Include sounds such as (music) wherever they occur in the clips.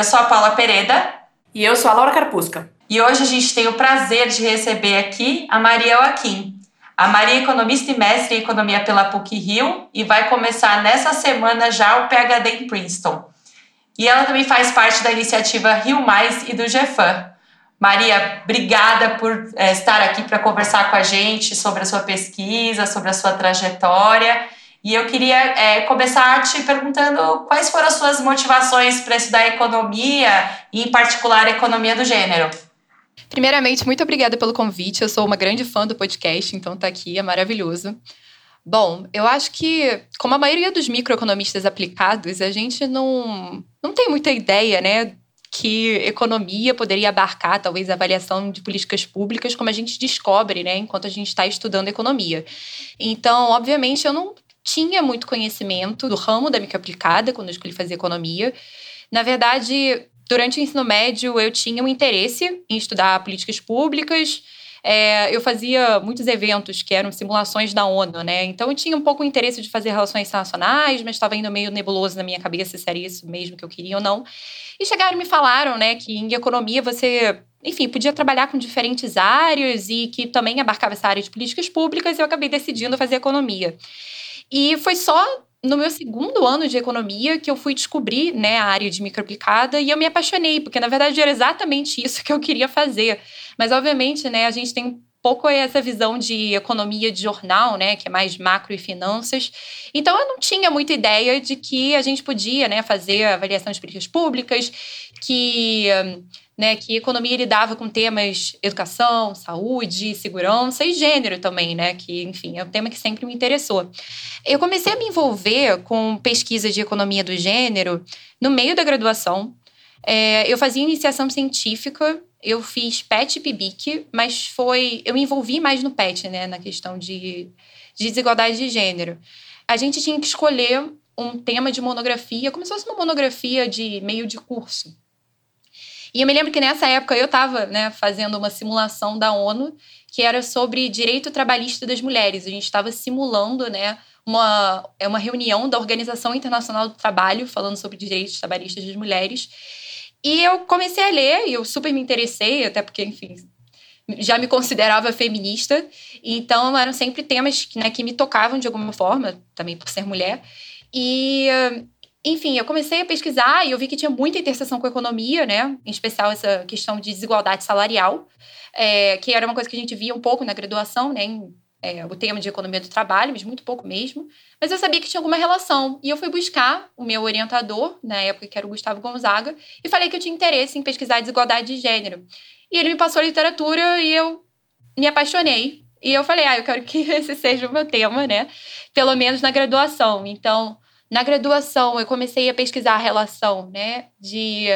eu sou a Paula Pereda. E eu sou a Laura Carpusca. E hoje a gente tem o prazer de receber aqui a Maria Joaquim. A Maria é economista e mestre em economia pela PUC-Rio e vai começar nessa semana já o PhD em Princeton. E ela também faz parte da iniciativa Rio Mais e do GFAM. Maria, obrigada por é, estar aqui para conversar com a gente sobre a sua pesquisa, sobre a sua trajetória. E eu queria é, começar te perguntando quais foram as suas motivações para estudar economia, e em particular economia do gênero. Primeiramente, muito obrigada pelo convite. Eu sou uma grande fã do podcast, então tá aqui, é maravilhoso. Bom, eu acho que, como a maioria dos microeconomistas aplicados, a gente não, não tem muita ideia, né, que economia poderia abarcar, talvez, a avaliação de políticas públicas, como a gente descobre, né, enquanto a gente está estudando economia. Então, obviamente, eu não tinha muito conhecimento do ramo da microaplicada quando eu escolhi fazer economia. Na verdade, Durante o ensino médio, eu tinha um interesse em estudar políticas públicas. É, eu fazia muitos eventos que eram simulações da ONU, né? Então eu tinha um pouco o interesse de fazer relações internacionais, mas estava ainda meio nebuloso na minha cabeça se era isso mesmo que eu queria ou não. E chegaram e me falaram, né, que em economia você, enfim, podia trabalhar com diferentes áreas e que também abarcava essa área de políticas públicas, e eu acabei decidindo fazer economia. E foi só no meu segundo ano de economia que eu fui descobrir né, a área de microaplicada e eu me apaixonei, porque na verdade era exatamente isso que eu queria fazer. Mas, obviamente, né, a gente tem pouco essa visão de economia de jornal, né, que é mais macro e finanças. Então eu não tinha muita ideia de que a gente podia, né, fazer avaliação de políticas públicas, que né, que economia lidava com temas educação, saúde, segurança e gênero também, né, que, enfim, é um tema que sempre me interessou. Eu comecei a me envolver com pesquisa de economia do gênero no meio da graduação. É, eu fazia iniciação científica, eu fiz PET e PIBIC, mas foi, eu me envolvi mais no PET, né, na questão de, de desigualdade de gênero. A gente tinha que escolher um tema de monografia, como se fosse uma monografia de meio de curso. E eu me lembro que nessa época eu estava né, fazendo uma simulação da ONU que era sobre direito trabalhista das mulheres. A gente estava simulando né, uma, é uma reunião da Organização Internacional do Trabalho falando sobre direitos trabalhistas das mulheres. E eu comecei a ler e eu super me interessei, até porque, enfim, já me considerava feminista. Então eram sempre temas né, que me tocavam de alguma forma, também por ser mulher. E enfim, eu comecei a pesquisar e eu vi que tinha muita interseção com a economia, né? Em especial essa questão de desigualdade salarial, é, que era uma coisa que a gente via um pouco na graduação, né? Em, é, o tema de economia do trabalho, mas muito pouco mesmo. Mas eu sabia que tinha alguma relação. E eu fui buscar o meu orientador, na época que era o Gustavo Gonzaga, e falei que eu tinha interesse em pesquisar desigualdade de gênero. E ele me passou a literatura e eu me apaixonei. E eu falei, ah, eu quero que (laughs) esse seja o meu tema, né? Pelo menos na graduação. Então, na graduação, eu comecei a pesquisar a relação né, de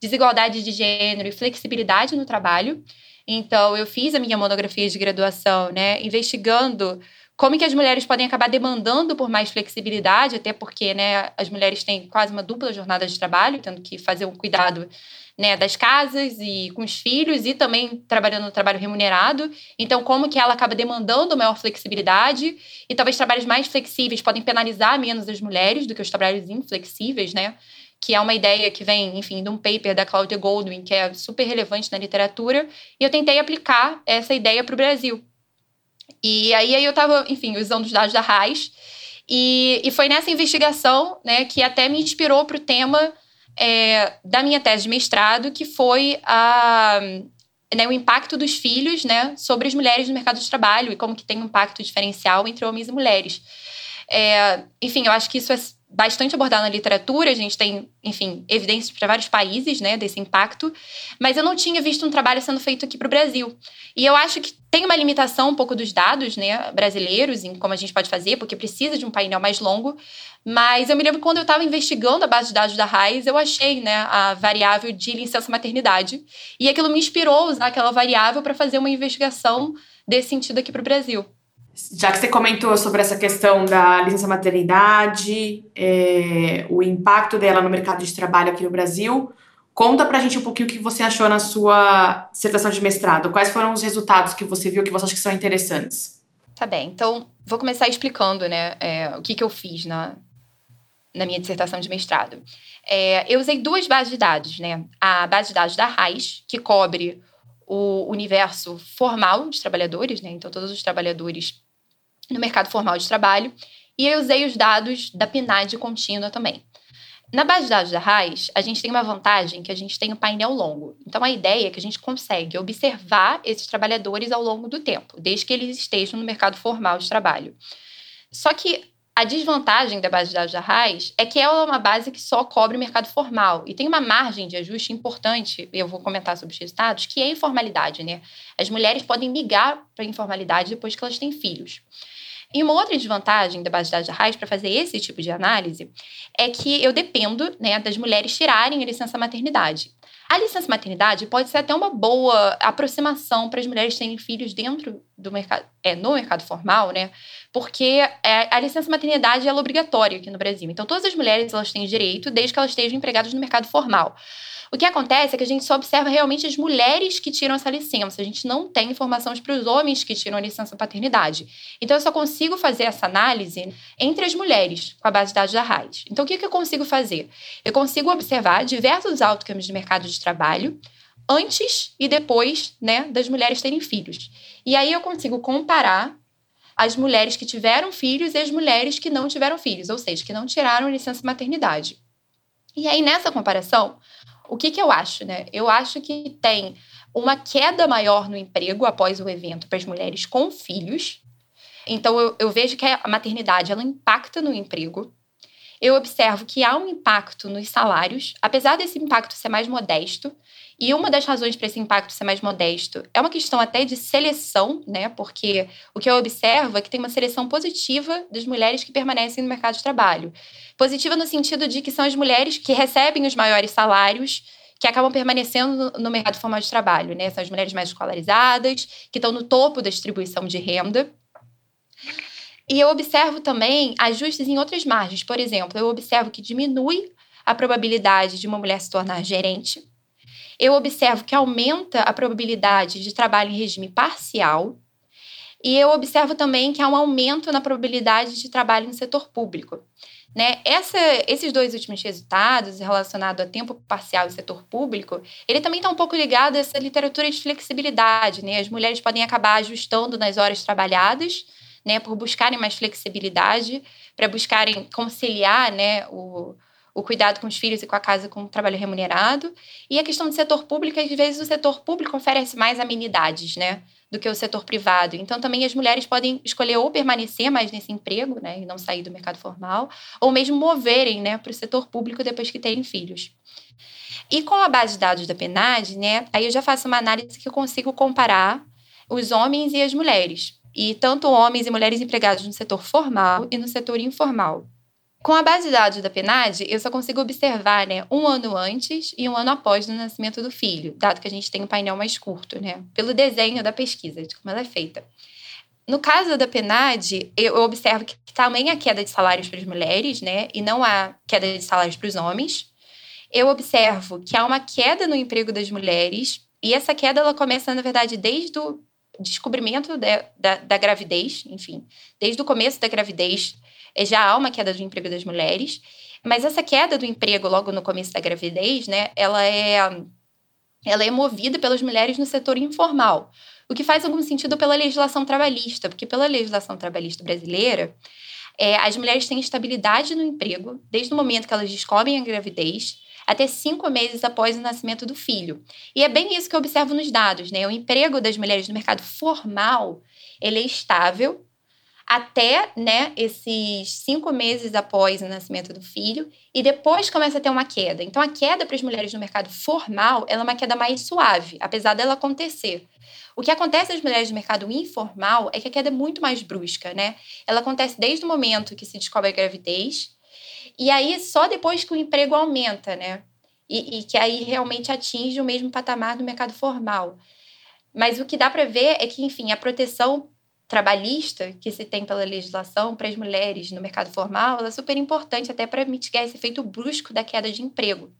desigualdade de gênero e flexibilidade no trabalho. Então, eu fiz a minha monografia de graduação, né, investigando como que as mulheres podem acabar demandando por mais flexibilidade, até porque né, as mulheres têm quase uma dupla jornada de trabalho, tendo que fazer um cuidado né, das casas e com os filhos e também trabalhando no trabalho remunerado. Então, como que ela acaba demandando maior flexibilidade e talvez trabalhos mais flexíveis podem penalizar menos as mulheres do que os trabalhos inflexíveis, né? Que é uma ideia que vem, enfim, de um paper da Claudia Goldwyn, que é super relevante na literatura, e eu tentei aplicar essa ideia para o Brasil. E aí, aí eu estava, enfim, usando os dados da RAIS, e, e foi nessa investigação né, que até me inspirou para o tema é, da minha tese de mestrado, que foi a, né, o impacto dos filhos né, sobre as mulheres no mercado de trabalho e como que tem um impacto diferencial entre homens e mulheres. É, enfim, eu acho que isso é bastante abordado na literatura, a gente tem, enfim, evidências para vários países, né, desse impacto, mas eu não tinha visto um trabalho sendo feito aqui para o Brasil. E eu acho que tem uma limitação um pouco dos dados, né, brasileiros, em como a gente pode fazer, porque precisa de um painel mais longo, mas eu me lembro quando eu estava investigando a base de dados da RAIS, eu achei, né, a variável de licença maternidade, e aquilo me inspirou a usar aquela variável para fazer uma investigação desse sentido aqui para o Brasil. Já que você comentou sobre essa questão da licença maternidade, é, o impacto dela no mercado de trabalho aqui no Brasil, conta pra gente um pouquinho o que você achou na sua dissertação de mestrado. Quais foram os resultados que você viu que você acha que são interessantes? Tá bem, então vou começar explicando né, é, o que, que eu fiz na, na minha dissertação de mestrado. É, eu usei duas bases de dados, né? A base de dados da RAIS, que cobre o universo formal de trabalhadores, né? Então, todos os trabalhadores no mercado formal de trabalho. E eu usei os dados da PNAD contínua também. Na base de dados da RAIS, a gente tem uma vantagem que a gente tem um painel longo. Então, a ideia é que a gente consegue observar esses trabalhadores ao longo do tempo, desde que eles estejam no mercado formal de trabalho. Só que a desvantagem da base de dados da RAIS é que ela é uma base que só cobre o mercado formal e tem uma margem de ajuste importante, eu vou comentar sobre os resultados, que é a informalidade, né? As mulheres podem migrar para a informalidade depois que elas têm filhos. E uma outra desvantagem da base de dados da RAIS para fazer esse tipo de análise é que eu dependo né, das mulheres tirarem a licença maternidade. A licença maternidade pode ser até uma boa aproximação para as mulheres terem filhos dentro do mercado, é, no mercado formal, né? Porque é, a licença maternidade é obrigatória aqui no Brasil. Então, todas as mulheres elas têm direito desde que elas estejam empregadas no mercado formal. O que acontece é que a gente só observa realmente as mulheres que tiram essa licença. A gente não tem informação para os homens que tiram a licença paternidade. Então, eu só consigo fazer essa análise entre as mulheres, com a base de dados da RAIS. Então, o que, que eu consigo fazer? Eu consigo observar diversos outcomes de mercado de trabalho antes e depois né, das mulheres terem filhos. E aí eu consigo comparar as mulheres que tiveram filhos e as mulheres que não tiveram filhos, ou seja, que não tiraram licença maternidade. E aí, nessa comparação, o que, que eu acho, né? Eu acho que tem uma queda maior no emprego após o evento para as mulheres com filhos. Então, eu, eu vejo que a maternidade ela impacta no emprego. Eu observo que há um impacto nos salários, apesar desse impacto ser mais modesto, e uma das razões para esse impacto ser mais modesto é uma questão até de seleção, né? Porque o que eu observo é que tem uma seleção positiva das mulheres que permanecem no mercado de trabalho. Positiva no sentido de que são as mulheres que recebem os maiores salários que acabam permanecendo no mercado formal de trabalho, né? São as mulheres mais escolarizadas, que estão no topo da distribuição de renda. E eu observo também ajustes em outras margens. Por exemplo, eu observo que diminui a probabilidade de uma mulher se tornar gerente eu observo que aumenta a probabilidade de trabalho em regime parcial. E eu observo também que há um aumento na probabilidade de trabalho no setor público. Né? Essa, esses dois últimos resultados relacionados a tempo parcial e setor público, ele também está um pouco ligado a essa literatura de flexibilidade. Né? As mulheres podem acabar ajustando nas horas trabalhadas, né, por buscarem mais flexibilidade, para buscarem conciliar né, o, o cuidado com os filhos e com a casa com o trabalho remunerado. E a questão do setor público, às vezes o setor público oferece mais amenidades, né? Do que o setor privado. Então, também as mulheres podem escolher ou permanecer mais nesse emprego, né? E não sair do mercado formal, ou mesmo moverem, né? Para o setor público depois que terem filhos. E com a base de dados da PNAD, né? Aí eu já faço uma análise que eu consigo comparar os homens e as mulheres. E tanto homens e mulheres empregados no setor formal e no setor informal. Com a base de dados da PNAD, eu só consigo observar né, um ano antes e um ano após o nascimento do filho, dado que a gente tem um painel mais curto, né? Pelo desenho da pesquisa, de como ela é feita. No caso da PNAD, eu observo que também há queda de salários para as mulheres, né? E não há queda de salários para os homens. Eu observo que há uma queda no emprego das mulheres, e essa queda ela começa, na verdade, desde o descobrimento da, da, da gravidez, enfim, desde o começo da gravidez é, já há uma queda do emprego das mulheres, mas essa queda do emprego logo no começo da gravidez, né, ela é, ela é movida pelas mulheres no setor informal, o que faz algum sentido pela legislação trabalhista, porque pela legislação trabalhista brasileira, é, as mulheres têm estabilidade no emprego desde o momento que elas descobrem a gravidez até cinco meses após o nascimento do filho. E é bem isso que eu observo nos dados, né? O emprego das mulheres no mercado formal ele é estável até né, esses cinco meses após o nascimento do filho, e depois começa a ter uma queda. Então, a queda para as mulheres no mercado formal ela é uma queda mais suave, apesar dela acontecer. O que acontece nas mulheres no mercado informal é que a queda é muito mais brusca, né? Ela acontece desde o momento que se descobre a gravidez, e aí só depois que o emprego aumenta, né? E, e que aí realmente atinge o mesmo patamar do mercado formal. Mas o que dá para ver é que, enfim, a proteção trabalhista que se tem pela legislação para as mulheres no mercado formal é super importante até para mitigar esse efeito brusco da queda de emprego.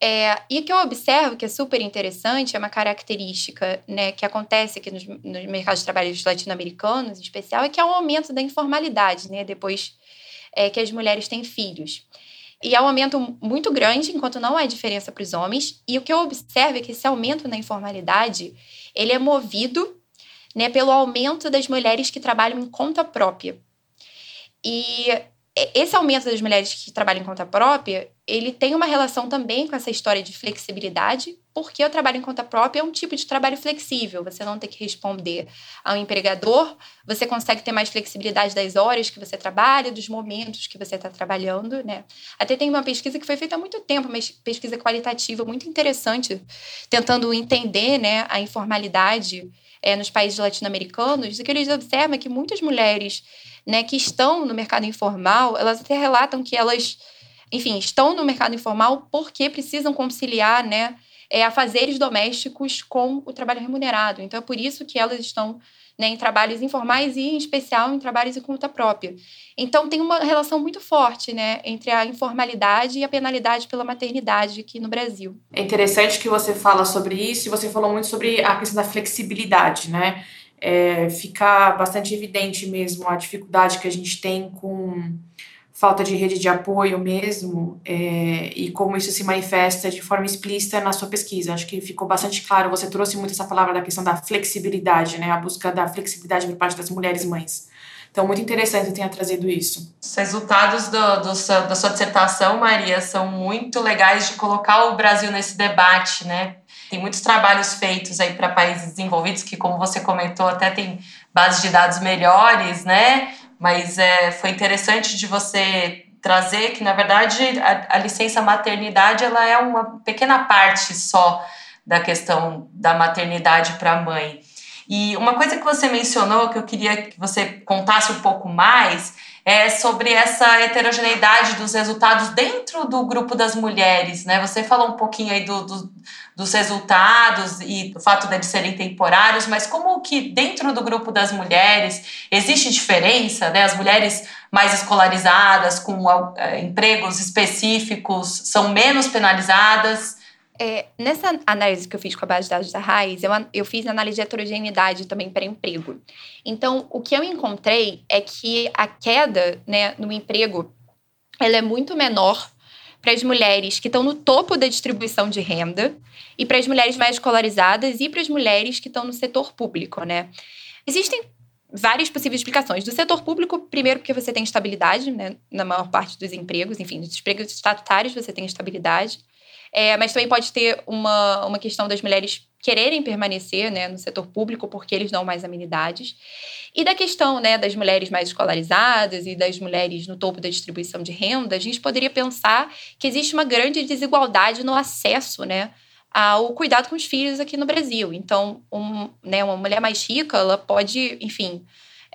É, e o que eu observo que é super interessante é uma característica né, que acontece aqui nos, nos mercados de trabalho latino-americanos, em especial, é que há um aumento da informalidade, né, depois é, que as mulheres têm filhos. E é um aumento muito grande, enquanto não há diferença para os homens. E o que eu observo é que esse aumento na informalidade, ele é movido né, pelo aumento das mulheres que trabalham em conta própria. E esse aumento das mulheres que trabalham em conta própria, ele tem uma relação também com essa história de flexibilidade, porque o trabalho em conta própria é um tipo de trabalho flexível. Você não tem que responder ao empregador, você consegue ter mais flexibilidade das horas que você trabalha, dos momentos que você está trabalhando, né? Até tem uma pesquisa que foi feita há muito tempo, uma pesquisa qualitativa muito interessante, tentando entender, né, a informalidade é, nos países latino-americanos, que eles observam que muitas mulheres né, que estão no mercado informal, elas até relatam que elas, enfim, estão no mercado informal porque precisam conciliar, né, é, afazeres domésticos com o trabalho remunerado. Então, é por isso que elas estão né, em trabalhos informais e, em especial, em trabalhos em conta própria. Então, tem uma relação muito forte né, entre a informalidade e a penalidade pela maternidade aqui no Brasil. É interessante que você fala sobre isso e você falou muito sobre a questão da flexibilidade, né? É, fica bastante evidente mesmo a dificuldade que a gente tem com falta de rede de apoio mesmo é, e como isso se manifesta de forma explícita na sua pesquisa. Acho que ficou bastante claro, você trouxe muito essa palavra da questão da flexibilidade, né, a busca da flexibilidade por parte das mulheres mães. Então, muito interessante que tenha trazido isso. Os resultados do, do da sua dissertação, Maria, são muito legais de colocar o Brasil nesse debate, né? Tem muitos trabalhos feitos aí para países desenvolvidos que, como você comentou, até tem bases de dados melhores, né? Mas é, foi interessante de você trazer que, na verdade, a, a licença maternidade ela é uma pequena parte só da questão da maternidade para a mãe. E uma coisa que você mencionou que eu queria que você contasse um pouco mais é sobre essa heterogeneidade dos resultados dentro do grupo das mulheres, né? Você falou um pouquinho aí do, do, dos resultados e do fato de eles serem temporários, mas como que dentro do grupo das mulheres existe diferença, né? As mulheres mais escolarizadas, com é, empregos específicos, são menos penalizadas é, nessa análise que eu fiz com a base de dados da Raiz, eu, eu fiz análise de heterogeneidade também para emprego. Então, o que eu encontrei é que a queda né, no emprego ela é muito menor para as mulheres que estão no topo da distribuição de renda e para as mulheres mais escolarizadas e para as mulheres que estão no setor público, né? Existem várias possíveis explicações. Do setor público, primeiro porque você tem estabilidade, né, na maior parte dos empregos, enfim, dos empregos estatutários você tem estabilidade. É, mas também pode ter uma, uma questão das mulheres quererem permanecer né, no setor público porque eles dão mais amenidades. E da questão né, das mulheres mais escolarizadas e das mulheres no topo da distribuição de renda, a gente poderia pensar que existe uma grande desigualdade no acesso né, ao cuidado com os filhos aqui no Brasil. Então, um, né, uma mulher mais rica, ela pode, enfim,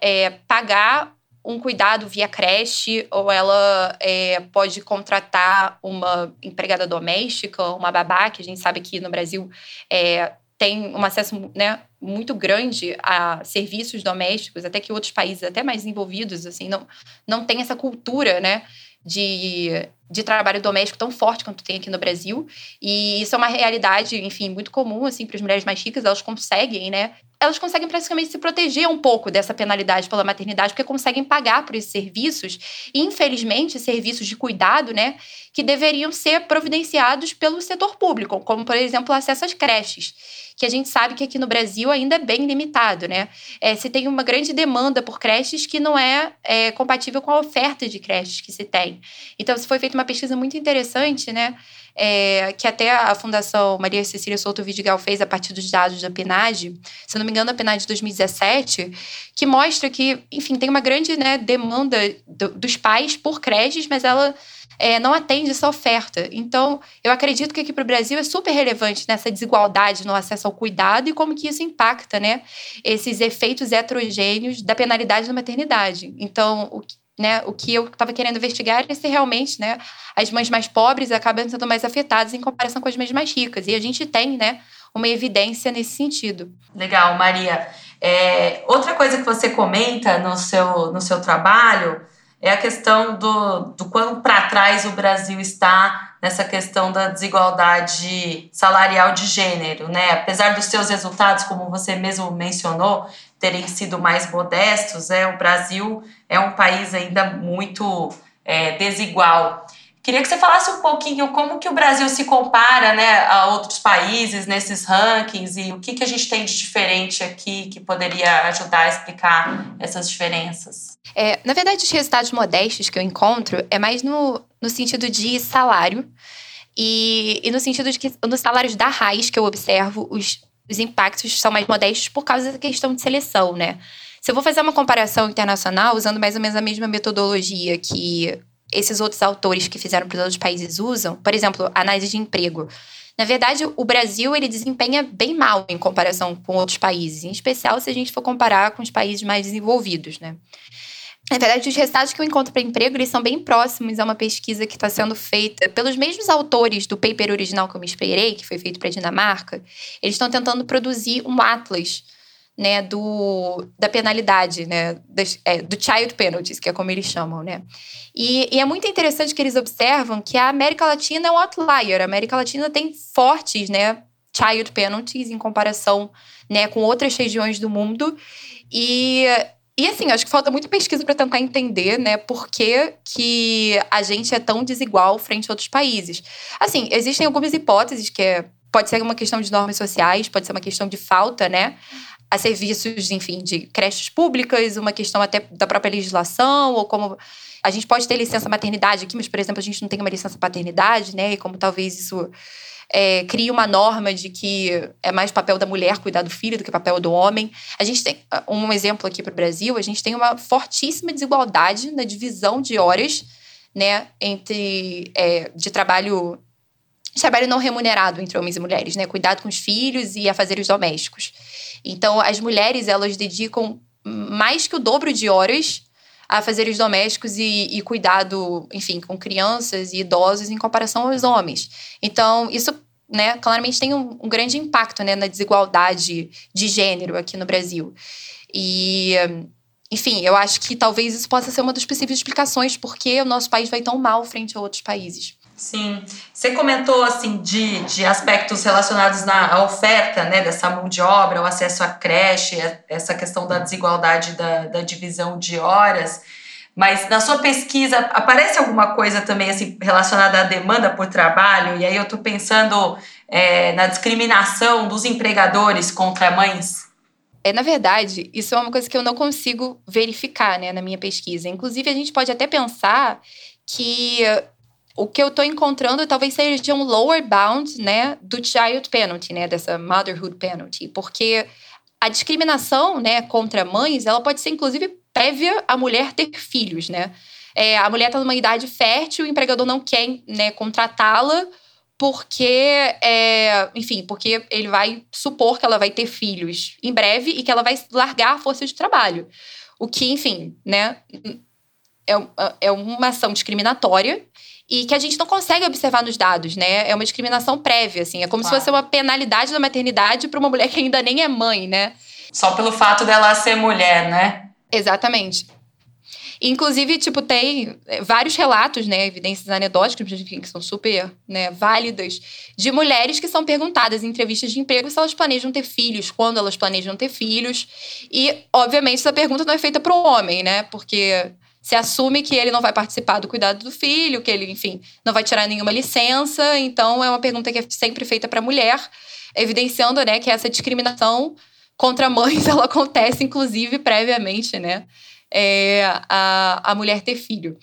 é, pagar um cuidado via creche, ou ela é, pode contratar uma empregada doméstica, uma babá, que a gente sabe que no Brasil é, tem um acesso né, muito grande a serviços domésticos, até que outros países até mais desenvolvidos assim não, não tem essa cultura né, de, de trabalho doméstico tão forte quanto tem aqui no Brasil. E isso é uma realidade, enfim, muito comum assim para as mulheres mais ricas, elas conseguem, né, elas conseguem praticamente se proteger um pouco dessa penalidade pela maternidade, porque conseguem pagar por esses serviços, e infelizmente, serviços de cuidado, né, que deveriam ser providenciados pelo setor público, como, por exemplo, acesso às creches, que a gente sabe que aqui no Brasil ainda é bem limitado, né? É, se tem uma grande demanda por creches que não é, é compatível com a oferta de creches que se tem. Então, se foi feita uma pesquisa muito interessante, né? É, que até a Fundação Maria Cecília Souto Vidigal fez a partir dos dados da PNAD, se não me engano, a PNAD de 2017, que mostra que, enfim, tem uma grande né, demanda do, dos pais por creches, mas ela é, não atende essa oferta. Então, eu acredito que aqui para o Brasil é super relevante nessa desigualdade no acesso ao cuidado e como que isso impacta, né, esses efeitos heterogêneos da penalidade da maternidade. Então, o né, o que eu estava querendo investigar é se realmente, né, as mães mais pobres acabam sendo mais afetadas em comparação com as mães mais ricas. E a gente tem, né, uma evidência nesse sentido. Legal, Maria. É, outra coisa que você comenta no seu, no seu trabalho é a questão do, do quão para trás o Brasil está nessa questão da desigualdade salarial de gênero, né? Apesar dos seus resultados, como você mesmo mencionou, terem sido mais modestos, é, o Brasil é um país ainda muito é, desigual. Queria que você falasse um pouquinho como que o Brasil se compara né, a outros países nesses rankings e o que, que a gente tem de diferente aqui que poderia ajudar a explicar essas diferenças. É, na verdade, os resultados modestos que eu encontro é mais no, no sentido de salário e, e no sentido de que nos salários da raiz que eu observo, os, os impactos são mais modestos por causa da questão de seleção, né? Se eu vou fazer uma comparação internacional, usando mais ou menos a mesma metodologia que esses outros autores que fizeram para os outros países usam, por exemplo, análise de emprego. Na verdade, o Brasil ele desempenha bem mal em comparação com outros países, em especial se a gente for comparar com os países mais desenvolvidos, né? Na verdade, os resultados que eu encontro para emprego, eles são bem próximos a uma pesquisa que está sendo feita pelos mesmos autores do paper original que eu me inspirei, que foi feito para a Dinamarca. Eles estão tentando produzir um atlas né, do, da penalidade, né, das, é, do child penalties, que é como eles chamam, né. E, e, é muito interessante que eles observam que a América Latina é um outlier. A América Latina tem fortes, né, child penalties em comparação, né, com outras regiões do mundo. E e assim, acho que falta muita pesquisa para tentar entender, né, por que, que a gente é tão desigual frente a outros países. Assim, existem algumas hipóteses que é, pode ser uma questão de normas sociais, pode ser uma questão de falta, né, a serviços, enfim, de creches públicas, uma questão até da própria legislação, ou como a gente pode ter licença maternidade aqui, mas, por exemplo, a gente não tem uma licença paternidade, né? E como talvez isso é, cria uma norma de que é mais papel da mulher cuidar do filho do que papel do homem. A gente tem um exemplo aqui para o Brasil, a gente tem uma fortíssima desigualdade na divisão de horas, né, entre é, de trabalho trabalho não remunerado entre homens e mulheres, né? Cuidado com os filhos e afazeres domésticos. Então, as mulheres, elas dedicam mais que o dobro de horas a fazeres domésticos e, e cuidado, enfim, com crianças e idosos em comparação aos homens. Então, isso né, claramente tem um, um, grande impacto né, na desigualdade de gênero aqui no Brasil. E, enfim, eu acho que talvez isso possa ser uma das possíveis explicações por que o nosso país vai tão mal frente a outros países. Sim. Você comentou assim de, de aspectos relacionados na à oferta né, dessa mão de obra, o acesso à creche, essa questão da desigualdade da, da divisão de horas. Mas na sua pesquisa aparece alguma coisa também assim relacionada à demanda por trabalho? E aí eu estou pensando é, na discriminação dos empregadores contra mães. É, na verdade, isso é uma coisa que eu não consigo verificar né, na minha pesquisa. Inclusive, a gente pode até pensar que o que eu estou encontrando talvez seja um lower bound, né, do child penalty, né, dessa motherhood penalty, porque a discriminação, né, contra mães, ela pode ser inclusive prévia a mulher ter filhos, né? É, a mulher está numa idade fértil, o empregador não quer, né, contratá-la porque, é, enfim, porque ele vai supor que ela vai ter filhos em breve e que ela vai largar a força de trabalho. O que, enfim, né, é, é uma ação discriminatória e que a gente não consegue observar nos dados, né? É uma discriminação prévia, assim. É como claro. se fosse uma penalidade da maternidade para uma mulher que ainda nem é mãe, né? Só pelo fato dela ser mulher, né? Exatamente. Inclusive, tipo, tem é, vários relatos, né, evidências anedóticas, que são super né, válidas, de mulheres que são perguntadas em entrevistas de emprego se elas planejam ter filhos, quando elas planejam ter filhos. E, obviamente, essa pergunta não é feita para o homem, né? Porque se assume que ele não vai participar do cuidado do filho, que ele, enfim, não vai tirar nenhuma licença. Então, é uma pergunta que é sempre feita para a mulher, evidenciando, né, que essa discriminação contra mães, (laughs) ela acontece, inclusive, previamente, né, é, a, a mulher ter filho.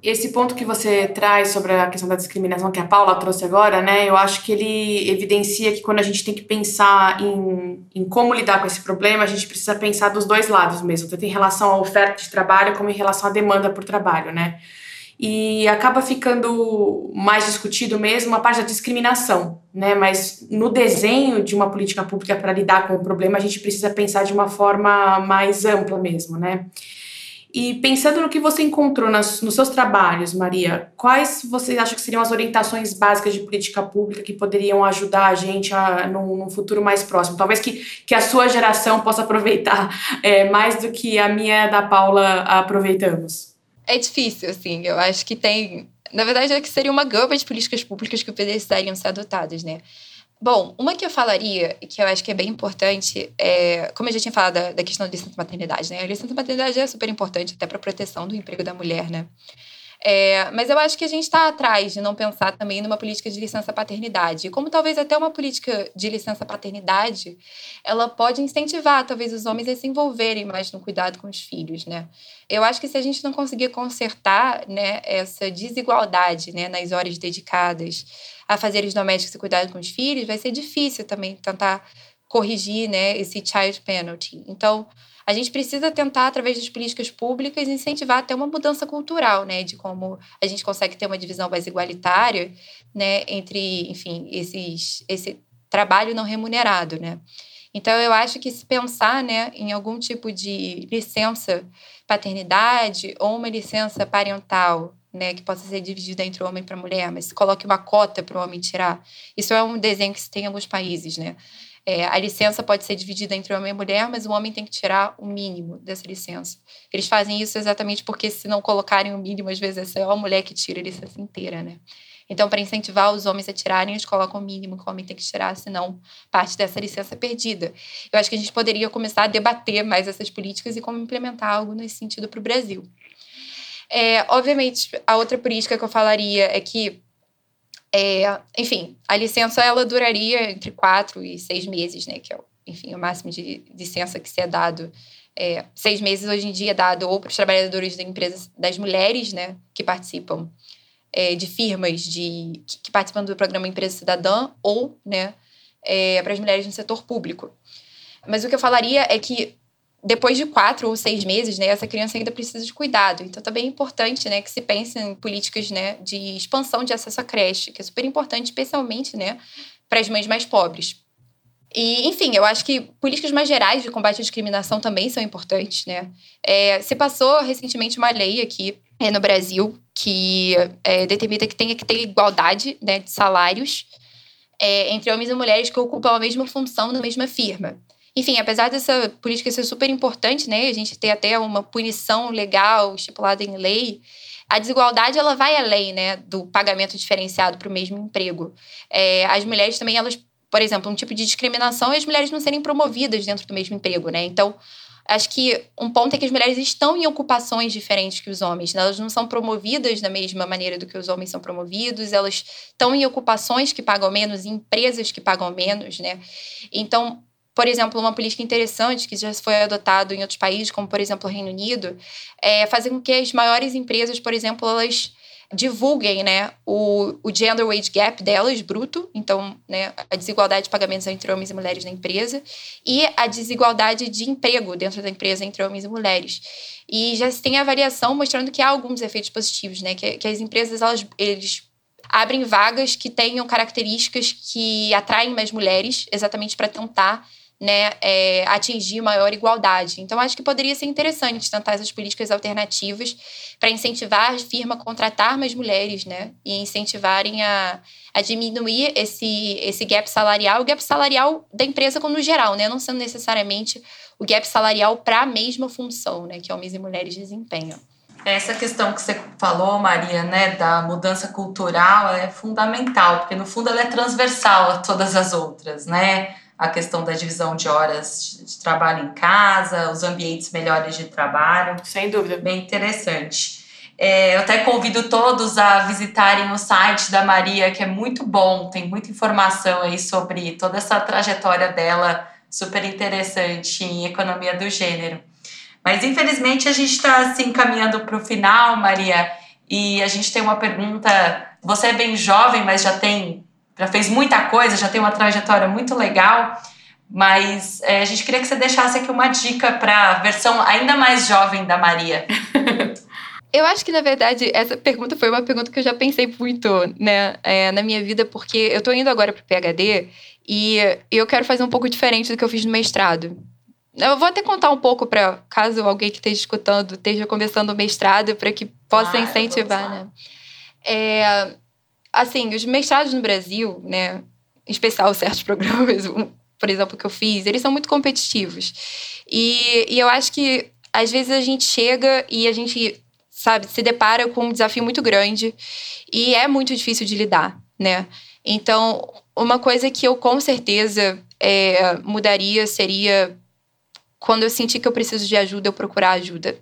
Esse ponto que você traz sobre a questão da discriminação que a Paula trouxe agora, né? Eu acho que ele evidencia que quando a gente tem que pensar em, em como lidar com esse problema, a gente precisa pensar dos dois lados mesmo, tanto em relação à oferta de trabalho como em relação à demanda por trabalho, né? E acaba ficando mais discutido mesmo a parte da discriminação, né? Mas no desenho de uma política pública para lidar com o problema, a gente precisa pensar de uma forma mais ampla mesmo, né? E pensando no que você encontrou nas, nos seus trabalhos, Maria, quais você acha que seriam as orientações básicas de política pública que poderiam ajudar a gente a, num, num futuro mais próximo? Talvez que, que a sua geração possa aproveitar é, mais do que a minha da Paula aproveitamos. É difícil, assim. Eu acho que tem. Na verdade, é que seria uma gama de políticas públicas que precisariam ser adotadas, né? Bom, uma que eu falaria, que eu acho que é bem importante, é, como eu já tinha falado da, da questão da licença maternidade, né? A licença maternidade é super importante até para a proteção do emprego da mulher, né? É, mas eu acho que a gente está atrás de não pensar também numa política de licença paternidade. Como talvez até uma política de licença paternidade, ela pode incentivar talvez os homens a se envolverem mais no cuidado com os filhos, né? Eu acho que se a gente não conseguir consertar né, essa desigualdade né, nas horas dedicadas a fazeres domésticos e cuidado com os filhos, vai ser difícil também tentar corrigir né, esse child penalty. Então, a gente precisa tentar, através das políticas públicas, incentivar até uma mudança cultural, né, de como a gente consegue ter uma divisão mais igualitária, né, entre, enfim, esses, esse trabalho não remunerado, né. Então, eu acho que se pensar, né, em algum tipo de licença paternidade ou uma licença parental, né, que possa ser dividida entre homem para mulher, mas coloque uma cota para o homem tirar. Isso é um desenho que se tem em alguns países, né? É, a licença pode ser dividida entre homem e mulher, mas o homem tem que tirar o mínimo dessa licença. Eles fazem isso exatamente porque, se não colocarem o mínimo, às vezes é só a mulher que tira a licença inteira, né? Então, para incentivar os homens a tirarem, eles colocam o mínimo que o homem tem que tirar, senão parte dessa licença é perdida. Eu acho que a gente poderia começar a debater mais essas políticas e como implementar algo nesse sentido para o Brasil. É, obviamente, a outra política que eu falaria é que é, enfim, a licença ela duraria entre quatro e seis meses, né? Que é, enfim, o máximo de licença que se é dado. É, seis meses hoje em dia é dado ou para os trabalhadores da empresa das mulheres, né? Que participam é, de firmas de, que, que, participam do programa Empresa Cidadã ou, né? É, para as mulheres no setor público. Mas o que eu falaria é que depois de quatro ou seis meses, né, essa criança ainda precisa de cuidado. Então, também é importante, né, que se pense em políticas, né, de expansão de acesso à creche, que é super importante, especialmente, né, para as mães mais pobres. E, enfim, eu acho que políticas mais gerais de combate à discriminação também são importantes, né? É, se passou recentemente uma lei aqui é, no Brasil que é, determina que tenha que ter igualdade né, de salários é, entre homens e mulheres que ocupam a mesma função na mesma firma. Enfim, apesar dessa política ser super importante, né, a gente ter até uma punição legal estipulada em lei, a desigualdade ela vai além, né, do pagamento diferenciado para o mesmo emprego. É, as mulheres também elas, por exemplo, um tipo de discriminação é as mulheres não serem promovidas dentro do mesmo emprego, né? Então acho que um ponto é que as mulheres estão em ocupações diferentes que os homens. Né? Elas não são promovidas da mesma maneira do que os homens são promovidos, elas estão em ocupações que pagam menos, em empresas que pagam menos, né? Então, por exemplo, uma política interessante que já foi adotado em outros países, como por exemplo o Reino Unido, é fazer com que as maiores empresas, por exemplo, elas divulguem né, o, o gender wage gap delas, bruto, então né, a desigualdade de pagamentos entre homens e mulheres na empresa, e a desigualdade de emprego dentro da empresa entre homens e mulheres. E já se tem avaliação mostrando que há alguns efeitos positivos, né, que, que as empresas elas, eles abrem vagas que tenham características que atraem mais mulheres, exatamente para tentar né, é, atingir maior igualdade. Então, acho que poderia ser interessante tentar essas políticas alternativas para incentivar a firma a contratar mais mulheres, né, e incentivarem a, a diminuir esse, esse gap salarial, o gap salarial da empresa como no geral, né, não sendo necessariamente o gap salarial para a mesma função, né, que homens e mulheres desempenham. Essa questão que você falou, Maria, né, da mudança cultural é fundamental, porque no fundo ela é transversal a todas as outras, né? A questão da divisão de horas de trabalho em casa, os ambientes melhores de trabalho. Sem dúvida. Bem interessante. É, eu até convido todos a visitarem o site da Maria, que é muito bom, tem muita informação aí sobre toda essa trajetória dela, super interessante em economia do gênero. Mas infelizmente a gente está se encaminhando para o final, Maria, e a gente tem uma pergunta. Você é bem jovem, mas já tem já fez muita coisa, já tem uma trajetória muito legal, mas é, a gente queria que você deixasse aqui uma dica para a versão ainda mais jovem da Maria. (laughs) Eu acho que, na verdade, essa pergunta foi uma pergunta que eu já pensei muito né, é, na minha vida, porque eu estou indo agora para o PHD e eu quero fazer um pouco diferente do que eu fiz no mestrado. Eu vou até contar um pouco para caso alguém que esteja escutando esteja começando o mestrado, para que possa ah, incentivar, né? É, assim, os mestrados no Brasil, né, em especial certos (laughs) programas, por exemplo, que eu fiz, eles são muito competitivos. E, e eu acho que às vezes a gente chega e a gente, sabe, se depara com um desafio muito grande e é muito difícil de lidar, né? Então, uma coisa que eu com certeza é, mudaria seria quando eu sentir que eu preciso de ajuda, eu procurar ajuda.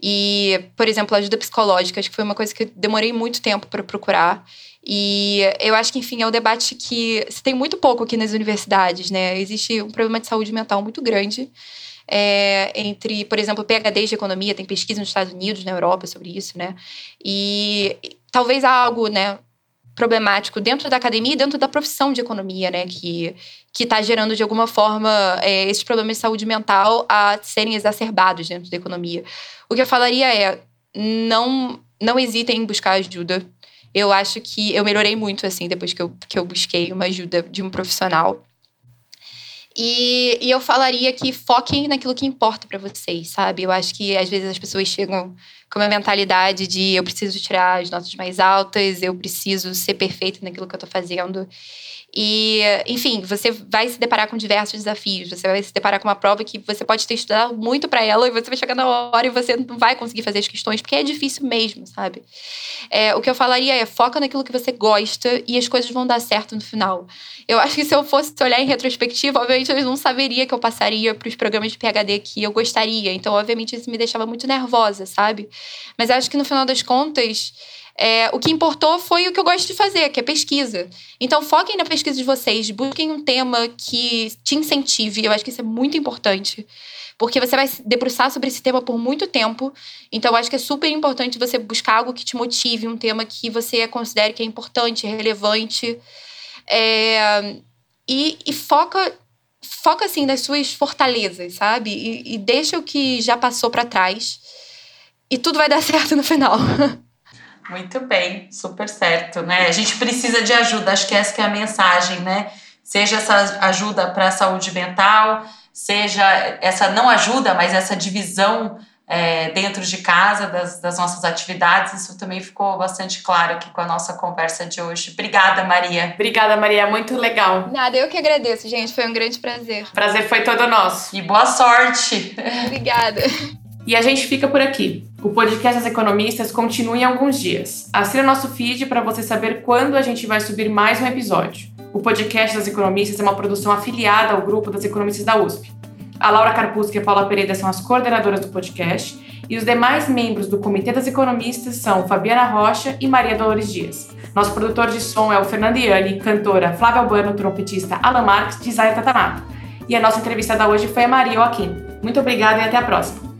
E, por exemplo, ajuda psicológica, acho que foi uma coisa que eu demorei muito tempo para procurar. E eu acho que, enfim, é um debate que se tem muito pouco aqui nas universidades, né? Existe um problema de saúde mental muito grande. É, entre, por exemplo, PhDs de economia, tem pesquisa nos Estados Unidos, na Europa sobre isso, né? E talvez algo, né, problemático dentro da academia e dentro da profissão de economia, né? Que que está gerando de alguma forma é, esses problemas de saúde mental a serem exacerbados dentro da economia. O que eu falaria é não não hesitem em buscar ajuda. Eu acho que eu melhorei muito assim depois que eu, que eu busquei uma ajuda de um profissional. E, e eu falaria que foquem naquilo que importa para vocês, sabe? Eu acho que às vezes as pessoas chegam com uma mentalidade de eu preciso tirar as notas mais altas, eu preciso ser perfeita naquilo que eu tô fazendo. E, enfim, você vai se deparar com diversos desafios. Você vai se deparar com uma prova que você pode ter estudado muito para ela e você vai chegar na hora e você não vai conseguir fazer as questões, porque é difícil mesmo, sabe? É, o que eu falaria é foca naquilo que você gosta e as coisas vão dar certo no final. Eu acho que se eu fosse olhar em retrospectiva, obviamente eu não saberia que eu passaria para os programas de PhD que eu gostaria. Então, obviamente, isso me deixava muito nervosa, sabe? Mas acho que no final das contas é, o que importou foi o que eu gosto de fazer, que é pesquisa. Então, foquem na pesquisa de vocês, busquem um tema que te incentive. Eu acho que isso é muito importante. Porque você vai se debruçar sobre esse tema por muito tempo. Então, eu acho que é super importante você buscar algo que te motive, um tema que você considere que é importante, relevante. É, e, e foca foca assim nas suas fortalezas, sabe? E, e deixa o que já passou para trás. E tudo vai dar (laughs) certo no final. Muito bem, super certo, né? A gente precisa de ajuda, acho que essa que é a mensagem, né? Seja essa ajuda para a saúde mental, seja essa não ajuda, mas essa divisão é, dentro de casa das, das, nossas atividades. Isso também ficou bastante claro aqui com a nossa conversa de hoje. Obrigada, Maria. Obrigada, Maria. Muito legal. Nada, eu que agradeço, gente. Foi um grande prazer. Prazer foi todo nosso. E boa sorte. Obrigada. (laughs) E a gente fica por aqui. O podcast das economistas continua em alguns dias. Assine nosso feed para você saber quando a gente vai subir mais um episódio. O podcast das economistas é uma produção afiliada ao grupo das economistas da USP. A Laura Carpusca e a Paula Pereira são as coordenadoras do podcast e os demais membros do Comitê das Economistas são Fabiana Rocha e Maria Dolores Dias. Nosso produtor de som é o Fernando Iani, cantora Flávia Albano, trompetista Alan Marques, designer Tatamato. E a nossa entrevistada hoje foi a Maria Joaquim. Muito obrigada e até a próxima.